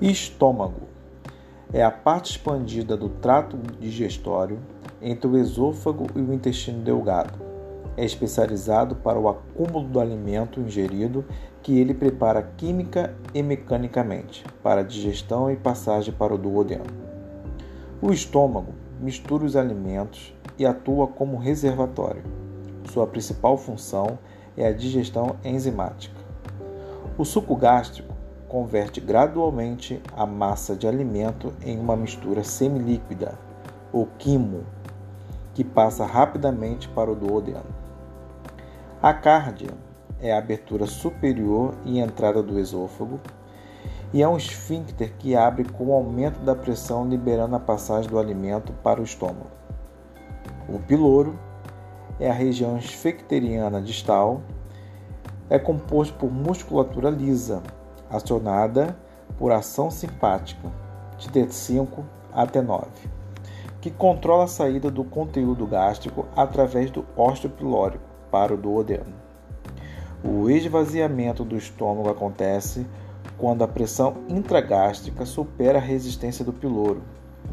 Estômago é a parte expandida do trato digestório entre o esôfago e o intestino delgado. É especializado para o acúmulo do alimento ingerido que ele prepara química e mecanicamente para digestão e passagem para o duodeno. O estômago mistura os alimentos e atua como reservatório. Sua principal função é a digestão enzimática. O suco gástrico converte gradualmente a massa de alimento em uma mistura semilíquida, ou quimo, que passa rapidamente para o duodeno. A cárdia é a abertura superior e entrada do esôfago e é um esfíncter que abre com o aumento da pressão, liberando a passagem do alimento para o estômago. O piloro é a região esfecteriana distal, é composto por musculatura lisa, acionada por ação simpática de T5 a T9, que controla a saída do conteúdo gástrico através do ósteo pilórico para o duodeno. O esvaziamento do estômago acontece quando a pressão intragástrica supera a resistência do piloro.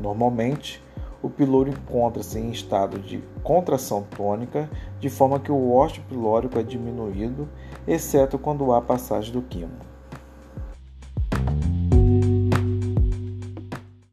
Normalmente, o piloro encontra-se em estado de contração tônica, de forma que o ósteo pilórico é diminuído, exceto quando há passagem do quimo.